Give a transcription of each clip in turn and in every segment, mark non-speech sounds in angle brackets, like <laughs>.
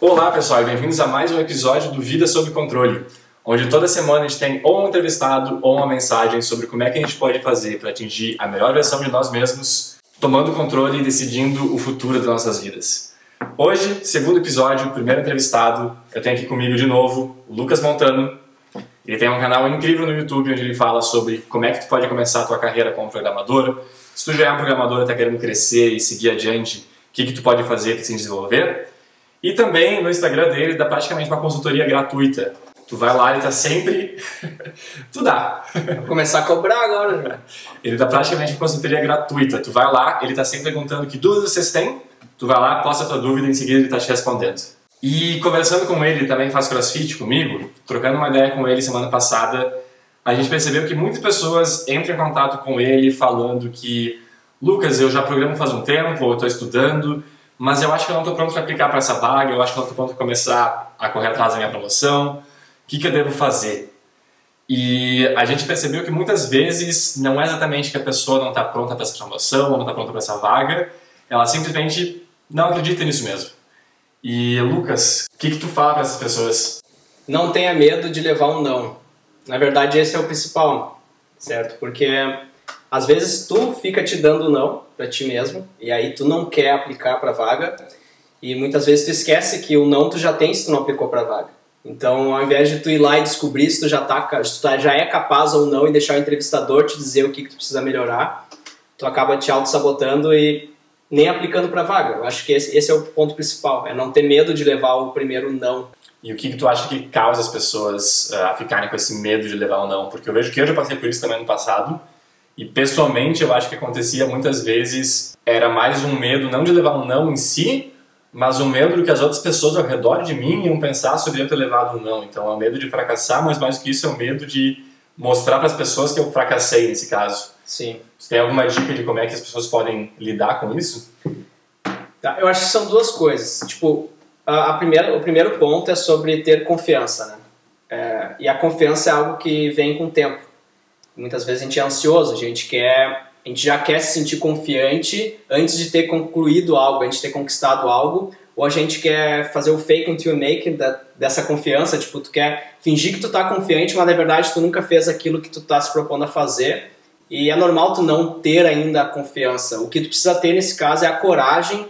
Olá pessoal e bem-vindos a mais um episódio do Vida Sob Controle, onde toda semana a gente tem ou um entrevistado ou uma mensagem sobre como é que a gente pode fazer para atingir a melhor versão de nós mesmos, tomando controle e decidindo o futuro das nossas vidas. Hoje, segundo episódio, primeiro entrevistado, eu tenho aqui comigo de novo o Lucas Montano. Ele tem um canal incrível no YouTube onde ele fala sobre como é que tu pode começar a tua carreira como programador. Se tu já é um programador e está querendo crescer e seguir adiante, o que, que tu pode fazer para se desenvolver? E também no Instagram dele dá praticamente uma consultoria gratuita. Tu vai lá, ele tá sempre. <laughs> tu dá. Vou começar a cobrar agora. Né? Ele dá praticamente uma consultoria gratuita. Tu vai lá, ele tá sempre perguntando que dúvidas vocês têm. Tu vai lá, posta a tua dúvida e em seguida ele tá te respondendo. E conversando com ele, também faz crossfit comigo, trocando uma ideia com ele semana passada, a gente percebeu que muitas pessoas entram em contato com ele falando que Lucas, eu já programo faz um tempo, eu estou estudando, mas eu acho que eu não estou pronto para aplicar para essa vaga, eu acho que eu não estou pronto para começar a correr atrás da minha promoção, o que, que eu devo fazer? E a gente percebeu que muitas vezes não é exatamente que a pessoa não está pronta para essa promoção ou não está pronta para essa vaga, ela simplesmente não acredita nisso mesmo. E Lucas, o que, que tu fala para essas pessoas? Não tenha medo de levar um não. Na verdade, esse é o principal, certo? Porque às vezes tu fica te dando não para ti mesmo e aí tu não quer aplicar para vaga e muitas vezes tu esquece que o não tu já tem se tu não aplicou para vaga. Então, ao invés de tu ir lá e descobrir se tu já tá, se tu tá, já é capaz ou não e deixar o entrevistador te dizer o que, que tu precisa melhorar, tu acaba te auto-sabotando e nem aplicando para vaga. Eu acho que esse, esse, é o ponto principal, é não ter medo de levar o primeiro não. E o que, que tu acha que causa as pessoas uh, a ficarem com esse medo de levar o não? Porque eu vejo que eu já passei por isso também no passado, e pessoalmente eu acho que acontecia muitas vezes, era mais um medo não de levar um não em si, mas um medo do que as outras pessoas ao redor de mim iam pensar sobre eu ter levado um não. Então é o medo de fracassar, mas mais do que isso é o medo de mostrar para as pessoas que eu fracassei nesse caso. Sim. Você tem alguma dica de como é que as pessoas podem lidar com isso? Tá, eu acho que são duas coisas. Tipo, a, a primeira, o primeiro ponto é sobre ter confiança, né? É, e a confiança é algo que vem com o tempo. Muitas vezes a gente é ansioso, a gente quer, a gente já quer se sentir confiante antes de ter concluído algo, antes de ter conquistado algo, ou a gente quer fazer o fake until you make da, dessa confiança, tipo, tu quer fingir que tu tá confiante, mas na verdade tu nunca fez aquilo que tu tá se propondo a fazer e é normal tu não ter ainda a confiança. O que tu precisa ter nesse caso é a coragem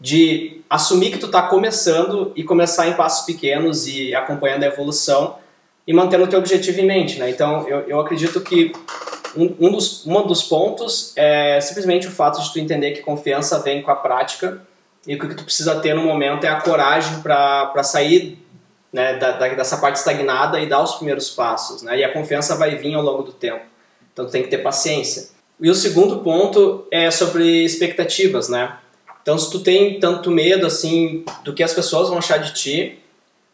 de assumir que tu está começando e começar em passos pequenos e acompanhando a evolução e mantendo o teu objetivo em mente. Né? Então, eu, eu acredito que um, um, dos, um dos pontos é simplesmente o fato de tu entender que confiança vem com a prática e o que tu precisa ter no momento é a coragem para sair né, da, da, dessa parte estagnada e dar os primeiros passos. Né? E a confiança vai vir ao longo do tempo. Então tem que ter paciência. E o segundo ponto é sobre expectativas, né? Então se tu tem tanto medo assim do que as pessoas vão achar de ti,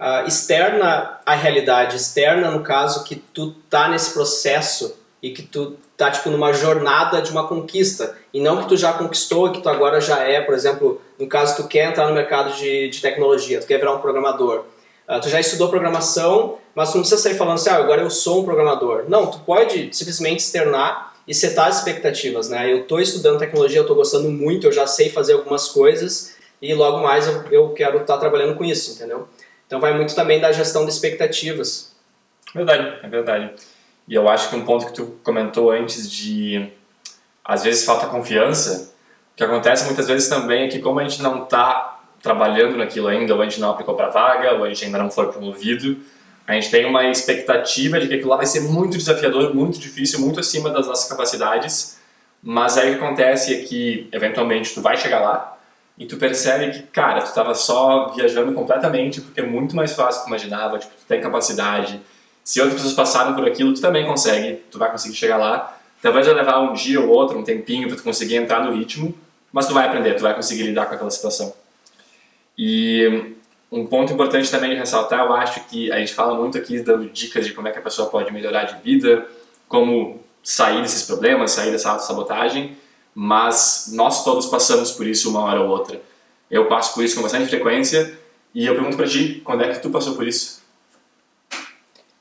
uh, externa a realidade, externa no caso que tu tá nesse processo e que tu tá tipo numa jornada de uma conquista e não que tu já conquistou que tu agora já é, por exemplo, no caso tu quer entrar no mercado de, de tecnologia, tu quer virar um programador. Uh, tu já estudou programação, mas tu não precisa sair falando assim, ah, agora eu sou um programador. Não, tu pode simplesmente externar e setar as expectativas, né? Eu estou estudando tecnologia, eu estou gostando muito, eu já sei fazer algumas coisas e logo mais eu, eu quero estar tá trabalhando com isso, entendeu? Então vai muito também da gestão de expectativas. Verdade, é verdade. E eu acho que um ponto que tu comentou antes de às vezes falta confiança, o que acontece muitas vezes também é que como a gente não está trabalhando naquilo ainda, ou a gente não aplicou para vaga, ou a gente ainda não foi promovido, a gente tem uma expectativa de que aquilo lá vai ser muito desafiador, muito difícil, muito acima das nossas capacidades, mas aí o que acontece é que, eventualmente, tu vai chegar lá e tu percebe que, cara, tu estava só viajando completamente porque é muito mais fácil do que imaginava, tipo, tu tem capacidade, se outras pessoas passaram por aquilo, tu também consegue, tu vai conseguir chegar lá, talvez vai levar um dia ou outro, um tempinho para tu conseguir entrar no ritmo, mas tu vai aprender, tu vai conseguir lidar com aquela situação. E um ponto importante também de ressaltar, eu acho que a gente fala muito aqui dando dicas de como é que a pessoa pode melhorar de vida, como sair desses problemas, sair dessa autossabotagem, mas nós todos passamos por isso uma hora ou outra. Eu passo por isso com bastante frequência e eu pergunto para ti, quando é que tu passou por isso?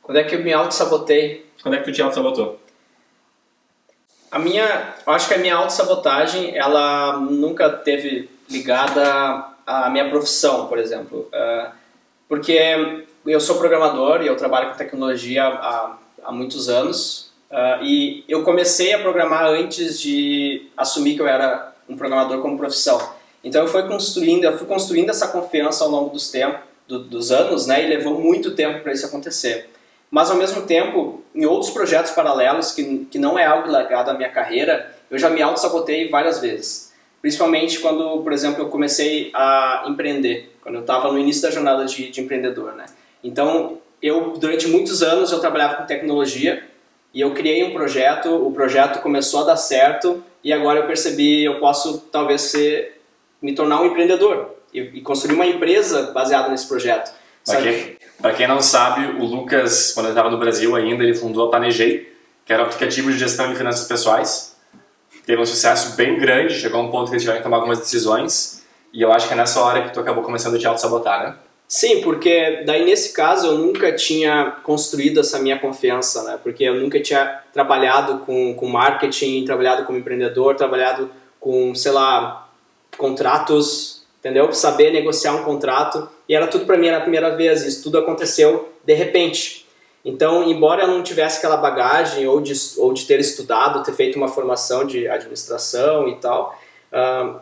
Quando é que eu me auto-sabotei? Quando é que tu te auto-sabotou? A minha, eu acho que a minha auto-sabotagem, ela nunca teve ligada a minha profissão, por exemplo. Uh, porque eu sou programador e eu trabalho com tecnologia há, há muitos anos. Uh, e eu comecei a programar antes de assumir que eu era um programador como profissão. Então eu fui construindo, eu fui construindo essa confiança ao longo dos tempos, do, dos anos, né? E levou muito tempo para isso acontecer. Mas ao mesmo tempo, em outros projetos paralelos que, que não é algo ligado à minha carreira, eu já me auto-sabotei várias vezes. Principalmente quando, por exemplo, eu comecei a empreender, quando eu estava no início da jornada de, de empreendedor, né? Então, eu durante muitos anos eu trabalhava com tecnologia e eu criei um projeto, o projeto começou a dar certo e agora eu percebi eu posso talvez ser me tornar um empreendedor e, e construir uma empresa baseada nesse projeto. Para quem, quem, não sabe, o Lucas, quando ele estava no Brasil ainda, ele fundou a Planejei, que era um aplicativo de gestão de finanças pessoais. Teve um sucesso bem grande, chegou a um ponto que eles tiveram que tomar algumas decisões. E eu acho que é nessa hora que tu acabou começando a te auto-sabotar, né? Sim, porque daí nesse caso eu nunca tinha construído essa minha confiança, né? Porque eu nunca tinha trabalhado com, com marketing, trabalhado como empreendedor, trabalhado com, sei lá, contratos, entendeu? Saber negociar um contrato. E era tudo para mim, era primeira vez, isso tudo aconteceu de repente. Então, embora eu não tivesse aquela bagagem ou de, ou de ter estudado, ter feito uma formação de administração e tal, uh,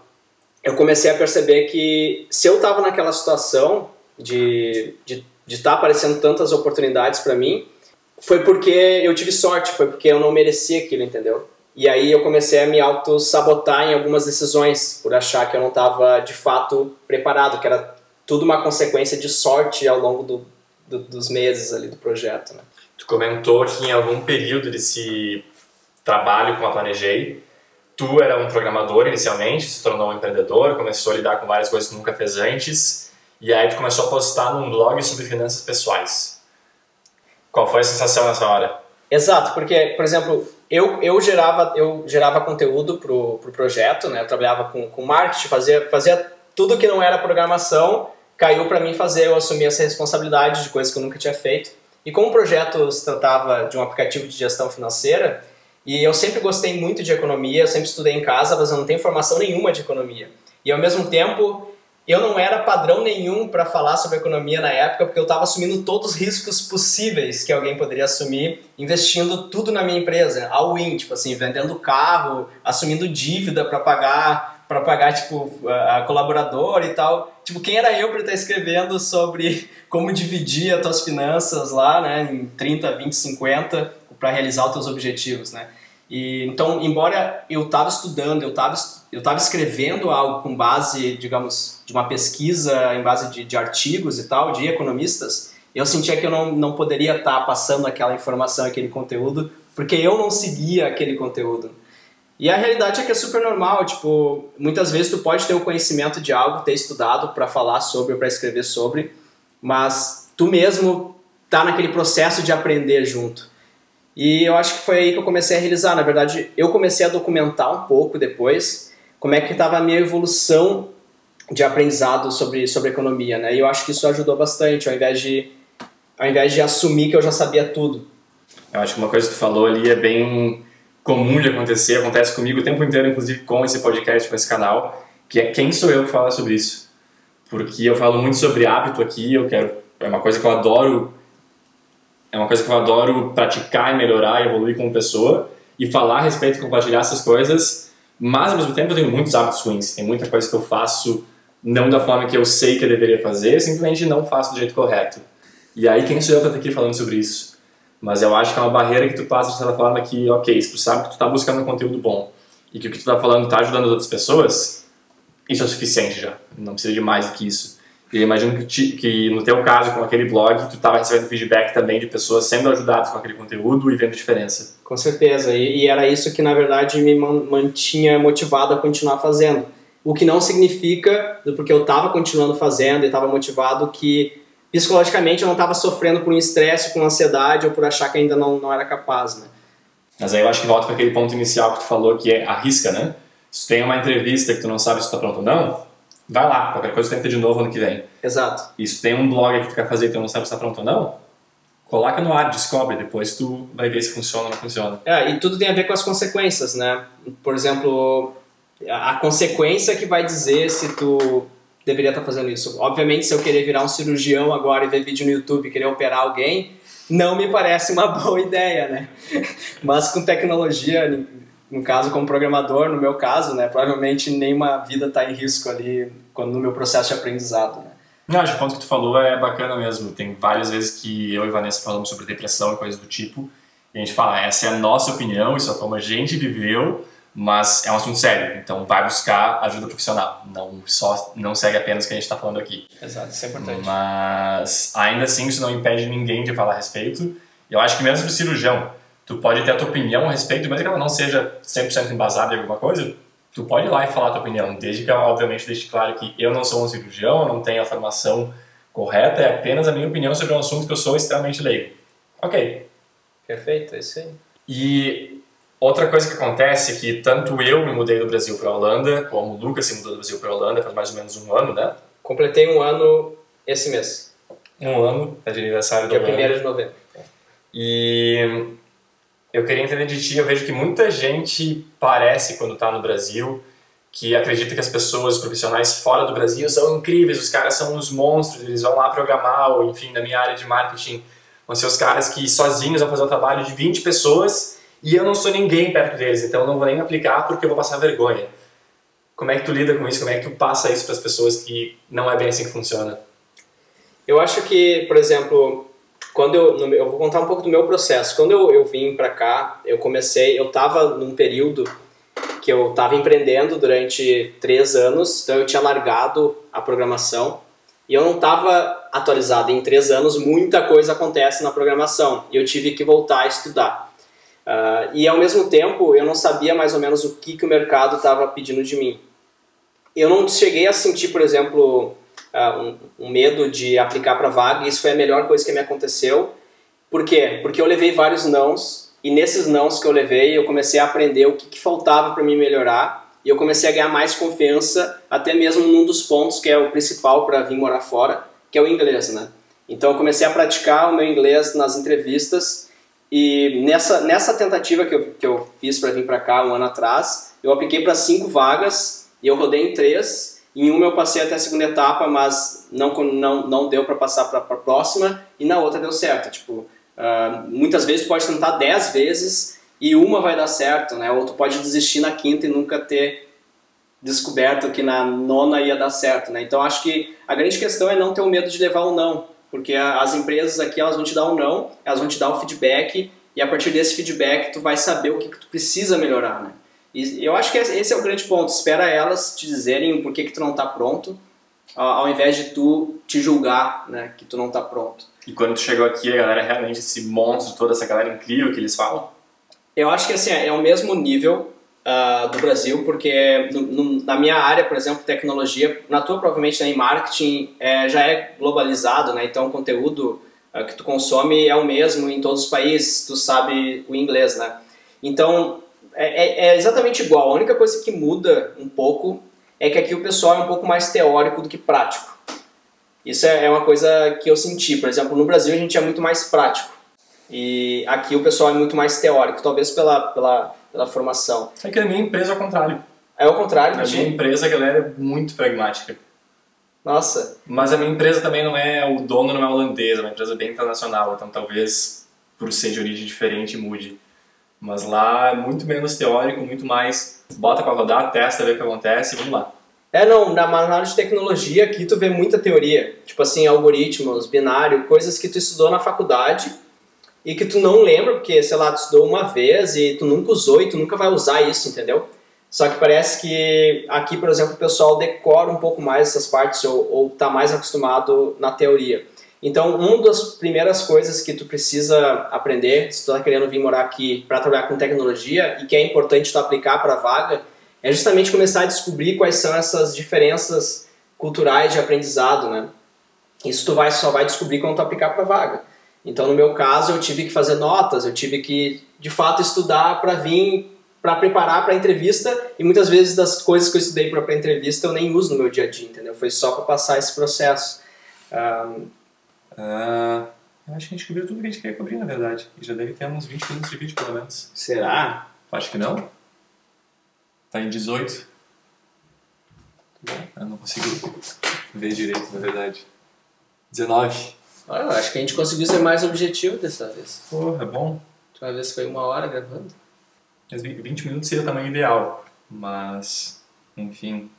eu comecei a perceber que se eu estava naquela situação, de estar de, de tá aparecendo tantas oportunidades para mim, foi porque eu tive sorte, foi porque eu não merecia aquilo, entendeu? E aí eu comecei a me auto-sabotar em algumas decisões, por achar que eu não estava de fato preparado, que era tudo uma consequência de sorte ao longo do, do, dos meses ali do projeto. Né? Tu comentou que em algum período desse trabalho com a Planejei, tu era um programador inicialmente, se tornou um empreendedor, começou a lidar com várias coisas que nunca fez antes, e aí tu começou a postar num blog sobre finanças pessoais. Qual foi a sensação nessa hora? Exato, porque, por exemplo, eu, eu, gerava, eu gerava conteúdo pro, pro projeto, né? Eu trabalhava com, com marketing, fazia, fazia tudo que não era programação, caiu para mim fazer, eu assumi essa responsabilidade de coisas que eu nunca tinha feito. E como o projeto se tratava de um aplicativo de gestão financeira, e eu sempre gostei muito de economia, eu sempre estudei em casa, mas eu não tenho formação nenhuma de economia. E ao mesmo tempo, eu não era padrão nenhum para falar sobre economia na época, porque eu estava assumindo todos os riscos possíveis que alguém poderia assumir, investindo tudo na minha empresa, all in, tipo assim, vendendo carro, assumindo dívida para pagar para pagar tipo a colaborador e tal. Tipo, quem era eu para estar escrevendo sobre <laughs> como dividir as tuas finanças lá, né, em 30, 20, 50 para realizar os teus objetivos, né? E, então, embora eu estava estudando, eu estava eu estava escrevendo algo com base, digamos, de uma pesquisa, em base de, de artigos e tal, de economistas, eu sentia que eu não, não poderia estar tá passando aquela informação, aquele conteúdo, porque eu não seguia aquele conteúdo. E a realidade é que é super normal, tipo, muitas vezes tu pode ter o conhecimento de algo, ter estudado para falar sobre ou para escrever sobre, mas tu mesmo tá naquele processo de aprender junto. E eu acho que foi aí que eu comecei a realizar. Na verdade, eu comecei a documentar um pouco depois como é que estava a minha evolução de aprendizado sobre, sobre economia, né? E eu acho que isso ajudou bastante, ao invés de ao invés de assumir que eu já sabia tudo. Eu acho que uma coisa que tu falou ali é bem comum de acontecer, acontece comigo o tempo inteiro, inclusive com esse podcast, com esse canal, que é quem sou eu que fala sobre isso. Porque eu falo muito sobre hábito aqui, eu quero é uma coisa que eu adoro é uma coisa que eu adoro praticar e melhorar, evoluir como pessoa e falar a respeito, compartilhar essas coisas mas ao mesmo tempo eu tenho muitos hábitos ruins, tem muita coisa que eu faço não da forma que eu sei que eu deveria fazer, simplesmente não faço do jeito correto. E aí quem sou eu para estar aqui falando sobre isso? Mas eu acho que é uma barreira que tu passa de certa forma que, ok, se tu sabe que tu está buscando um conteúdo bom e que o que tu está falando está ajudando as outras pessoas, isso é o suficiente já, não precisa de mais do que isso. E eu imagino que, te, que, no teu caso, com aquele blog, tu estava recebendo feedback também de pessoas sendo ajudadas com aquele conteúdo e vendo diferença. Com certeza, e, e era isso que na verdade me mantinha motivado a continuar fazendo. O que não significa, porque eu estava continuando fazendo e estava motivado, que psicologicamente eu não estava sofrendo por um estresse, com ansiedade ou por achar que ainda não, não era capaz, né? Mas aí eu acho que volta para aquele ponto inicial que tu falou, que é arrisca, né? Se tu tem uma entrevista que tu não sabe se tu tá pronto ou não, vai lá, qualquer coisa tenta de novo ano que vem. Exato. Se tem um blog que tu quer fazer e tu não sabe se tá pronto ou não, coloca no ar, descobre, depois tu vai ver se funciona ou não funciona. É, e tudo tem a ver com as consequências, né? Por exemplo, a consequência que vai dizer se tu deveria estar fazendo isso. Obviamente, se eu querer virar um cirurgião agora e ver vídeo no YouTube e querer operar alguém, não me parece uma <laughs> boa ideia, né? Mas com tecnologia, no caso como programador, no meu caso, né, provavelmente nenhuma vida está em risco ali quando no meu processo de aprendizado, né? Não, acho que o ponto que tu falou é bacana mesmo. Tem várias vezes que eu e Vanessa falamos sobre depressão e coisas do tipo, e a gente fala, essa é a nossa opinião, isso é como a gente viveu, mas é um assunto sério, então vai buscar ajuda profissional, não só não segue apenas o que a gente está falando aqui. Exato, isso é importante. Mas ainda assim isso não impede ninguém de falar a respeito. Eu acho que mesmo o cirurgião, tu pode ter a tua opinião a respeito, mesmo que ela não seja 100% embasada em alguma coisa, tu pode ir lá e falar a tua opinião, desde que obviamente deixe claro que eu não sou um cirurgião, eu não tenho a formação correta, é apenas a minha opinião sobre um assunto que eu sou extremamente leigo. Ok. Perfeito, é isso aí. E Outra coisa que acontece é que tanto eu me mudei do Brasil para a Holanda, como o Lucas se mudou do Brasil para a Holanda faz mais ou menos um ano, né? Completei um ano esse mês. Um ano, é de aniversário do Dia 1 de novembro. E eu queria entender de ti, eu vejo que muita gente parece, quando está no Brasil, que acredita que as pessoas, profissionais fora do Brasil são incríveis, os caras são uns monstros, eles vão lá programar, ou enfim, na minha área de marketing, vão ser os caras que sozinhos vão fazer um trabalho de 20 pessoas e eu não sou ninguém perto deles, então não vou nem aplicar porque eu vou passar vergonha. Como é que tu lida com isso? Como é que tu passa isso para as pessoas que não é bem assim que funciona? Eu acho que, por exemplo, quando eu, eu vou contar um pouco do meu processo. Quando eu, eu vim para cá, eu comecei, eu estava num período que eu estava empreendendo durante três anos, então eu tinha largado a programação e eu não estava atualizado. Em três anos, muita coisa acontece na programação e eu tive que voltar a estudar. Uh, e ao mesmo tempo eu não sabia mais ou menos o que, que o mercado estava pedindo de mim. Eu não cheguei a sentir, por exemplo, uh, um, um, medo de aplicar para vaga, e isso foi a melhor coisa que me aconteceu. Por quê? Porque eu levei vários nãos, e nesses nãos que eu levei, eu comecei a aprender o que, que faltava para mim melhorar, e eu comecei a ganhar mais confiança, até mesmo num dos pontos que é o principal para vir morar fora, que é o inglês, né? Então eu comecei a praticar o meu inglês nas entrevistas e nessa, nessa tentativa que eu, que eu fiz para vir para cá um ano atrás, eu apliquei para cinco vagas e eu rodei em três. Em uma eu passei até a segunda etapa, mas não, não, não deu para passar para a próxima, e na outra deu certo. Tipo, uh, muitas vezes pode tentar dez vezes e uma vai dar certo, né? Ou pode desistir na quinta e nunca ter descoberto que na nona ia dar certo, né? Então acho que a grande questão é não ter o medo de levar o não. Porque as empresas aqui elas vão te dar um não, elas vão te dar o feedback e a partir desse feedback tu vai saber o que, que tu precisa melhorar, né? E eu acho que esse é o grande ponto. Espera elas te dizerem por que, que tu não está pronto, ao invés de tu te julgar, né, que tu não está pronto. E quando tu chegou aqui, a galera realmente esse monstro, toda essa galera incrível que eles falam? Eu acho que assim, é o mesmo nível uh, do Brasil, porque no, no, na minha área, por exemplo, tecnologia, na tua provavelmente né, em marketing é, já é globalizado, né? Então o conteúdo uh, que tu consome é o mesmo em todos os países, tu sabe o inglês, né? Então é, é, é exatamente igual. A única coisa que muda um pouco é que aqui o pessoal é um pouco mais teórico do que prático. Isso é, é uma coisa que eu senti. Por exemplo, no Brasil a gente é muito mais prático. E aqui o pessoal é muito mais teórico, talvez pela, pela pela formação. É que a minha empresa é o contrário. É o contrário? A minha empresa, a galera é muito pragmática. Nossa. Mas a minha empresa também não é, o dono não é holandês, é uma empresa bem internacional, então talvez por ser de origem diferente mude. Mas lá é muito menos teórico, muito mais bota para rodar, testa, vê o que acontece vamos lá. É, não, na, área de tecnologia aqui tu vê muita teoria, tipo assim, algoritmos, binário, coisas que tu estudou na faculdade e que tu não lembra, porque, sei lá, tu estudou uma vez e tu nunca usou e tu nunca vai usar isso, entendeu? Só que parece que aqui, por exemplo, o pessoal decora um pouco mais essas partes ou, ou tá mais acostumado na teoria. Então, uma das primeiras coisas que tu precisa aprender, se tu está querendo vir morar aqui para trabalhar com tecnologia e que é importante tu aplicar para a vaga, é justamente começar a descobrir quais são essas diferenças culturais de aprendizado, né? Isso tu vai, só vai descobrir quando tu aplicar para a vaga. Então, no meu caso, eu tive que fazer notas, eu tive que, de fato, estudar para vir, para preparar para a entrevista, e muitas vezes das coisas que eu estudei para a entrevista eu nem uso no meu dia a dia, entendeu? Foi só para passar esse processo. Um... Uh, eu acho que a gente cobriu tudo que a gente queria cobrir, na verdade. E já deve ter uns 20 minutos de vídeo, pelo menos. Será? Acho que não. Tá em 18. Eu não consigo ver direito, na verdade. 19. Olha, acho que a gente conseguiu ser mais objetivo dessa vez. Porra, é bom. A última vez foi uma hora gravando. Mas 20 minutos seria o tamanho ideal. Mas, enfim.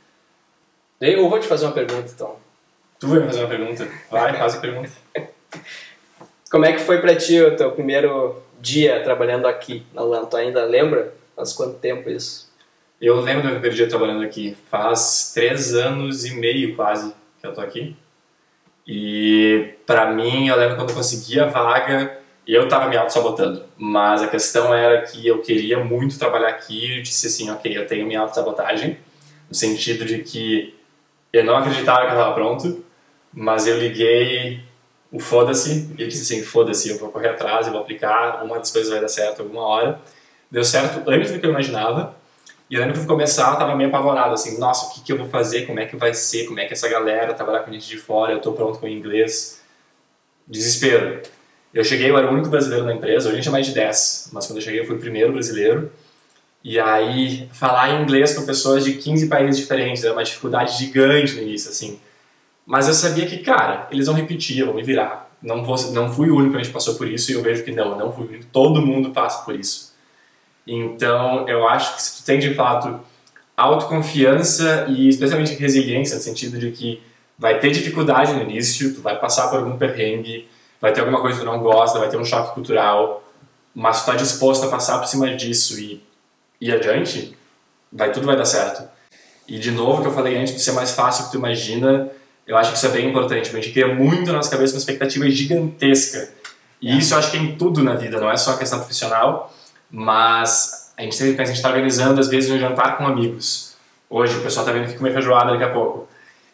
Eu vou te fazer uma pergunta, então. Tu vai me fazer uma pergunta? Vai, faz a pergunta. Como é que foi pra ti o teu primeiro dia trabalhando aqui na LAN? Tu ainda lembra? Faz quanto tempo isso? Eu lembro do meu primeiro dia trabalhando aqui. Faz três anos e meio quase que eu tô aqui. E pra mim, eu lembro quando eu consegui a vaga, eu tava me auto-sabotando. Mas a questão era que eu queria muito trabalhar aqui e disse assim, ok, eu tenho minha auto-sabotagem. No sentido de que eu não acreditava que eu tava pronto, mas eu liguei o foda-se e disse assim, foda-se, eu vou correr atrás, eu vou aplicar, uma das coisas vai dar certo alguma hora. Deu certo antes do que eu imaginava. E eu lembro que eu começar, eu tava meio apavorado, assim, nossa, o que, que eu vou fazer, como é que vai ser, como é que essa galera trabalhar com gente de fora, eu tô pronto com inglês. Desespero. Eu cheguei, eu era o único brasileiro na empresa, hoje a gente é mais de 10, mas quando eu cheguei eu fui o primeiro brasileiro. E aí, falar inglês com pessoas de 15 países diferentes era uma dificuldade gigante no início, assim. Mas eu sabia que, cara, eles vão repetir, vou me virar. Não, vou, não fui o único que a gente passou por isso e eu vejo que não, não fui o único. Todo mundo passa por isso. Então, eu acho que se tu tem de fato autoconfiança e especialmente resiliência, no sentido de que vai ter dificuldade no início, tu vai passar por algum perrengue, vai ter alguma coisa que tu não gosta, vai ter um choque cultural, mas tu tá disposto a passar por cima disso e ir adiante, vai tudo vai dar certo. E de novo, que eu falei antes, de ser mais fácil que tu imagina, eu acho que isso é bem importante. A gente cria muito na nossa cabeça uma expectativa gigantesca. E isso eu acho que é em tudo na vida, não é só a questão profissional, mas a gente sempre pensa, a gente está organizando às vezes um jantar com amigos. Hoje o pessoal está vendo que comer feijoada daqui a pouco.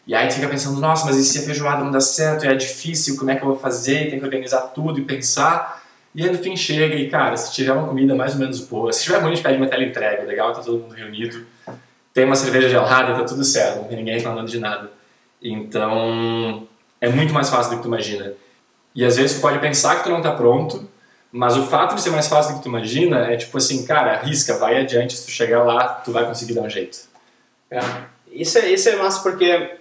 E aí tu fica pensando, nossa, mas e se a feijoada não dá certo, é difícil, como é que eu vou fazer, tem que organizar tudo e pensar. E aí no fim chega e, cara, se tiver uma comida mais ou menos boa, se tiver ruim a gente pede uma tela entrega, legal, tá todo mundo reunido, tem uma cerveja gelada, tá tudo certo, não tem ninguém reclamando de nada. Então, é muito mais fácil do que tu imagina. E às vezes tu pode pensar que tu não tá pronto, mas o fato de ser mais fácil do que tu imagina é tipo assim, cara, arrisca, vai adiante, se tu chegar lá, tu vai conseguir dar um jeito. É. Isso é, isso é massa porque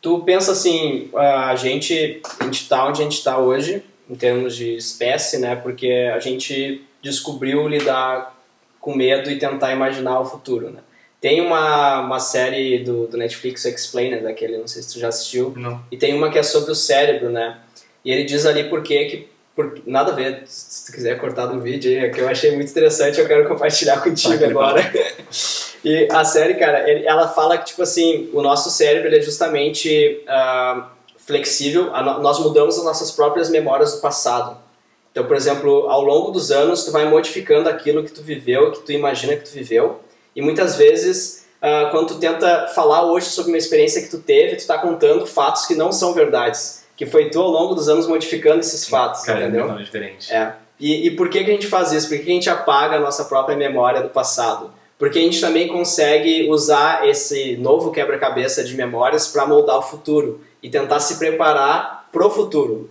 tu pensa assim, a gente, a gente tá onde a gente está hoje, em termos de espécie, né? Porque a gente descobriu lidar com medo e tentar imaginar o futuro, né? Tem uma, uma série do, do Netflix, Explainer, daquele, não sei se tu já assistiu. Não. E tem uma que é sobre o cérebro, né? E ele diz ali por que que por, nada a ver, se tu quiser cortar do vídeo aí, que eu achei muito interessante, eu quero compartilhar contigo Tá, agora. <laughs> e a série, cara, ele- ela fala que, tipo assim, o nosso cérebro ele é justamente ah, flexível, no- nós mudamos as nossas próprias memórias do passado. Então, por exemplo, ao longo dos anos, tu vai modificando aquilo que tu viveu, que tu imagina que tu viveu, e muitas vezes, ah, quando tu tenta falar hoje sobre uma experiência que tu teve, tu tá contando fatos que não são verdades, que foi tu ao longo dos anos modificando esses fatos, Cara, é entendeu? totalmente diferente. É. E, e por que, que a gente faz isso? Por que, que a gente apaga a nossa própria memória do passado? Porque a gente também consegue usar esse novo quebra-cabeça de memórias para moldar o futuro e tentar se preparar pro futuro.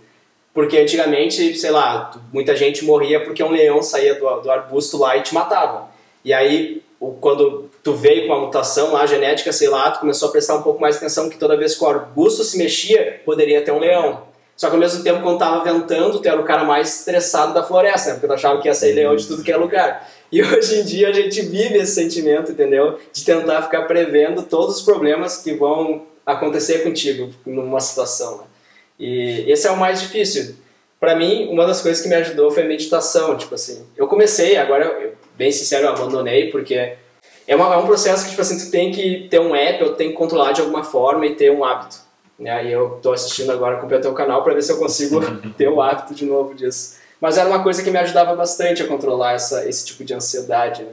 Porque antigamente, sei lá, muita gente morria porque um leão saía do, do arbusto lá e te matava. E aí, quando tu veio com a mutação lá, genética, sei lá, tu começou a prestar um pouco mais atenção que toda vez que o arbusto se mexia, poderia ter um leão. Só que ao mesmo tempo, quando tava ventando, tu era o cara mais estressado da floresta, né? Porque tu achava que ia sair leão de tudo que é lugar. E hoje em dia a gente vive esse sentimento, entendeu? De tentar ficar prevendo todos os problemas que vão acontecer contigo numa situação, né? E esse é o mais difícil. Pra mim, uma das coisas que me ajudou foi a meditação, tipo assim. Eu comecei, agora, eu, bem sincero, eu abandonei, porque é, uma- é um processo que, tipo assim, tu tem que ter um app, ou tem que controlar de alguma forma e ter um hábito. Né? E eu tô assistindo agora com o teu canal para ver se eu consigo <laughs> ter o hábito de novo disso. Mas era uma coisa que me ajudava bastante a controlar essa, esse tipo de ansiedade, né?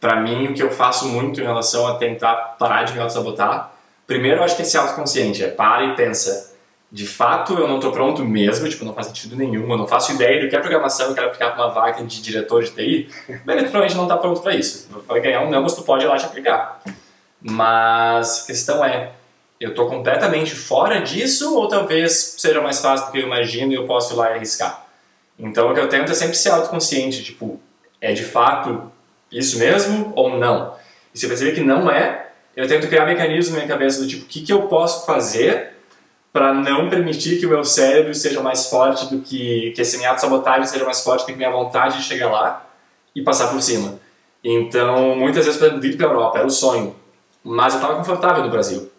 Pra mim, o que eu faço muito em relação a tentar parar de me auto-sabotar, primeiro eu acho que é ser autoconsciente, é para e pensa. De fato, eu não tô pronto mesmo, tipo, não faz sentido nenhum, eu não faço ideia do que é programação, eu quero aplicar pra uma vaga de diretor de TI, beleza, <laughs> provavelmente não tá pronto pra isso. Vai ganhar um não, mas tu pode ir lá te aplicar. Mas a questão é, eu tô completamente fora disso ou talvez seja mais fácil do que eu imagino e eu posso ir lá e arriscar? Então o que eu tento é sempre ser autoconsciente, tipo, é de fato isso mesmo ou não? E se eu perceber que não é, eu tento criar mecanismos na minha cabeça do tipo, o que, que eu posso fazer para não permitir que o meu cérebro seja mais forte do que, que esse minha sabotagem seja mais forte do que minha vontade de chegar lá e passar por cima. Então, muitas vezes, para vir para a Europa era o sonho, mas eu estava confortável no Brasil.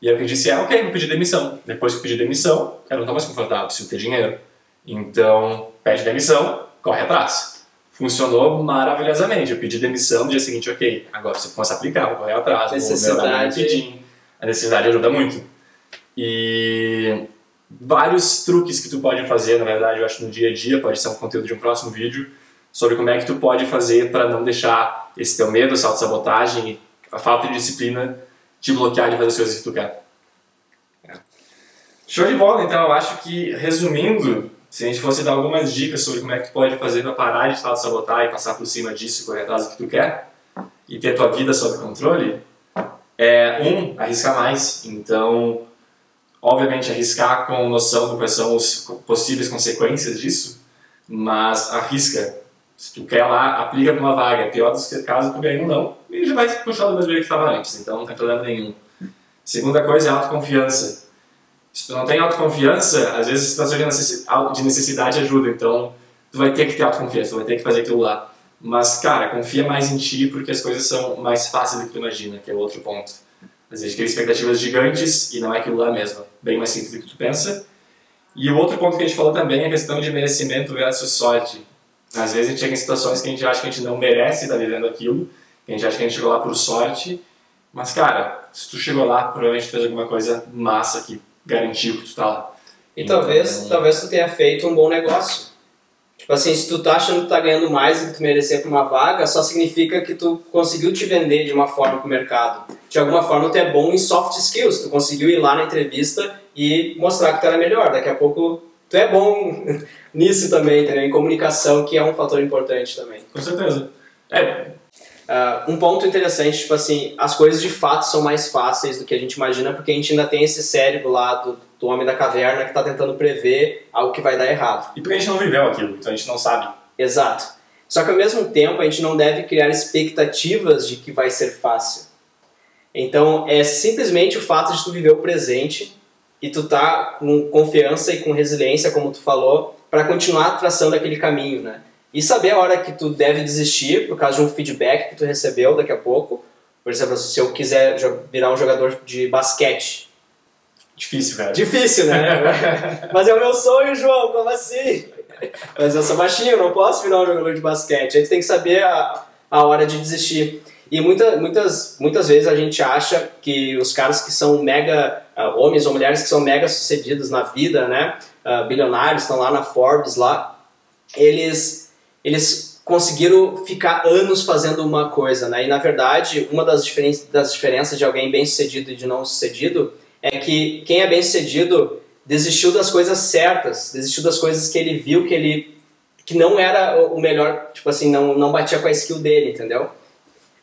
E aí eu disse é, ok, vou pedir demissão. Depois que eu pedi demissão, eu não estou mais confortável, preciso ter dinheiro. Então, pede demissão, corre atrás. Funcionou maravilhosamente. Eu pedi demissão no dia seguinte, ok, agora você começa a aplicar, vou correr atrás, necessidade. A necessidade ajuda muito. E vários truques que tu pode fazer, na verdade, eu acho no dia a dia, pode ser um conteúdo de um próximo vídeo, sobre como é que tu pode fazer para não deixar esse teu medo, essa autossabotagem, a falta de disciplina te bloquear de fazer as coisas que tu quer. Show de bola, então eu acho que, resumindo, se a gente fosse dar algumas dicas sobre como é que tu pode fazer para parar de sabotar e passar por cima disso e correr atrás do que tu quer e ter tua vida sob controle, é um, arriscar mais. Então, obviamente, arriscar com noção do quais são as possíveis consequências disso, mas arrisca. Se tu quer lá, aplica para uma vaga. Pior dos casos, tu ganha um não, e já vai puxar do mesmo jeito que estava antes, então não tem problema nenhum. Segunda coisa é autoconfiança se tu não tem autoconfiança, às vezes situações de necessidade ajuda, então tu vai ter que ter autoconfiança, tu vai ter que fazer aquilo lá. Mas, cara, confia mais em ti porque as coisas são mais fáceis do que tu imagina, que é outro ponto. Às vezes cria expectativas gigantes e não é aquilo lá mesmo, bem mais simples do que tu pensa. E o outro ponto que a gente falou também é a questão de merecimento versus sorte. Às vezes a gente chega em situações que a gente acha que a gente não merece estar vivendo aquilo, que a gente acha que a gente chegou lá por sorte, mas, cara, se tu chegou lá, provavelmente tu fez alguma coisa massa que garantiu que tu tá lá. E então, talvez, talvez tu tenha feito um bom negócio. Tipo assim, se tu tá achando que tá ganhando mais do que tu merecer pra uma vaga, só significa que tu conseguiu te vender de uma forma pro mercado. De alguma forma tu é bom em soft skills, tu conseguiu ir lá na entrevista e mostrar que tu era melhor. Daqui a pouco tu é bom <laughs> nisso também, entendeu? Em comunicação, que é um fator importante também. Com certeza. É, Uh, um ponto interessante, tipo assim, as coisas de fato são mais fáceis do que a gente imagina, porque a gente ainda tem esse cérebro lá do, do homem da caverna que está tentando prever algo que vai dar errado. E porque a gente não viveu aquilo, então a gente não sabe. Exato. Só que ao mesmo tempo a gente não deve criar expectativas de que vai ser fácil. Então é simplesmente o fato de tu viver o presente e tu tá com confiança e com resiliência, como tu falou, para continuar traçando aquele caminho, né? E saber a hora que tu deve desistir por causa de um feedback que tu recebeu daqui a pouco. Por exemplo, se eu quiser virar um jogador de basquete. Difícil, cara. Difícil, né? <laughs> Mas é o meu sonho, João, como assim? Mas eu sou baixinho, não posso virar um jogador de basquete. A gente tem que saber a, a hora de desistir. E muita, muitas, muitas vezes a gente acha que os caras que são mega, uh, homens ou mulheres que são mega sucedidos na vida, né, uh, bilionários, estão lá na Forbes, lá, eles eles conseguiram ficar anos fazendo uma coisa, né? E na verdade, uma das, diferen das diferenças de alguém bem sucedido e de não sucedido é que quem é bem sucedido desistiu das coisas certas, desistiu das coisas que ele viu que ele que não era o melhor, tipo assim, não, não batia com a skill dele, entendeu?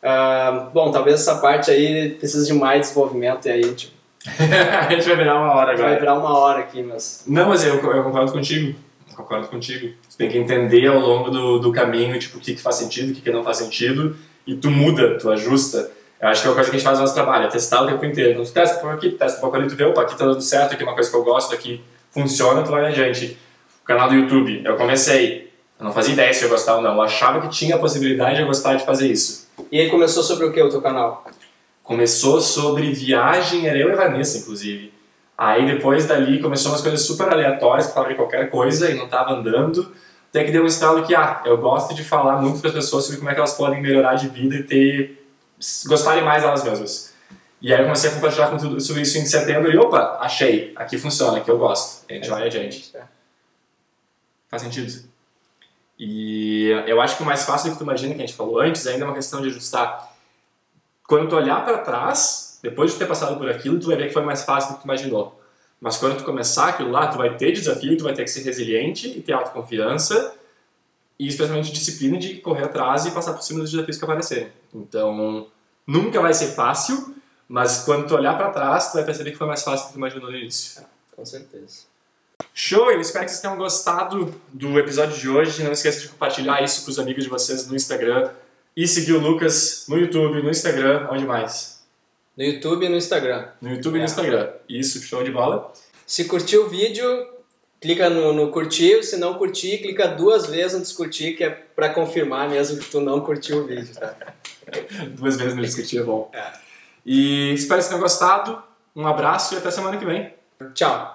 Uh, bom, talvez essa parte aí precise de mais desenvolvimento e aí, tipo, <laughs> a gente vai virar uma hora agora. Vai virar uma hora aqui, mas. Não, mas eu, eu concordo contigo concordo contigo. Você tem que entender ao longo do, do caminho tipo, o que, que faz sentido, o que, que não faz sentido, e tu muda, tu ajusta. Eu acho que é uma coisa que a gente faz no nosso trabalho, é testar o tempo inteiro. Então, tu testa por aqui, testa por ali, tu vê, opa, aqui tá dando certo, aqui é uma coisa que eu gosto, aqui funciona, tu vai adiante. O canal do YouTube, eu comecei, eu não fazia ideia se eu gostava ou não, eu achava que tinha a possibilidade de eu gostar de fazer isso. E aí começou sobre o que o teu canal? Começou sobre viagem, era eu e Vanessa, inclusive. Aí depois dali começou umas coisas super aleatórias, que falavam de qualquer coisa e não estava andando. Até que deu um estalo que, ah, eu gosto de falar muito para as pessoas sobre como é que elas podem melhorar de vida e ter. Gostarem mais delas mesmas. E aí eu comecei a compartilhar com tudo sobre isso em setembro e, opa, achei, aqui funciona, aqui eu gosto. A gente vai adiante. Faz sentido? E eu acho que o mais fácil do que tu imagina, que a gente falou antes, ainda é uma questão de ajustar. Quando tu olhar para trás, depois de ter passado por aquilo, tu vai ver que foi mais fácil do que tu imaginou. Mas quando tu começar aquilo lá, tu vai ter desafio, tu vai ter que ser resiliente e ter autoconfiança e especialmente disciplina de correr atrás e passar por cima dos desafios que aparecerem. Então, nunca vai ser fácil, mas quando tu olhar para trás, tu vai perceber que foi mais fácil do que tu imaginou no início. É, com certeza. Show! Eu espero que vocês tenham gostado do episódio de hoje. Não esqueça de compartilhar isso com os amigos de vocês no Instagram e seguir o Lucas no YouTube, no Instagram, onde mais? No YouTube e no Instagram. No YouTube e É. no Instagram. Isso, show de bola. Se curtiu o vídeo, clica no, no curtir. Se não curtir, clica duas vezes no descurtir, que é pra confirmar mesmo que tu não curtiu o vídeo, tá? <laughs> Duas vezes no discutir é bom. É. E espero que vocês tenham gostado. Um abraço e até semana que vem. Tchau.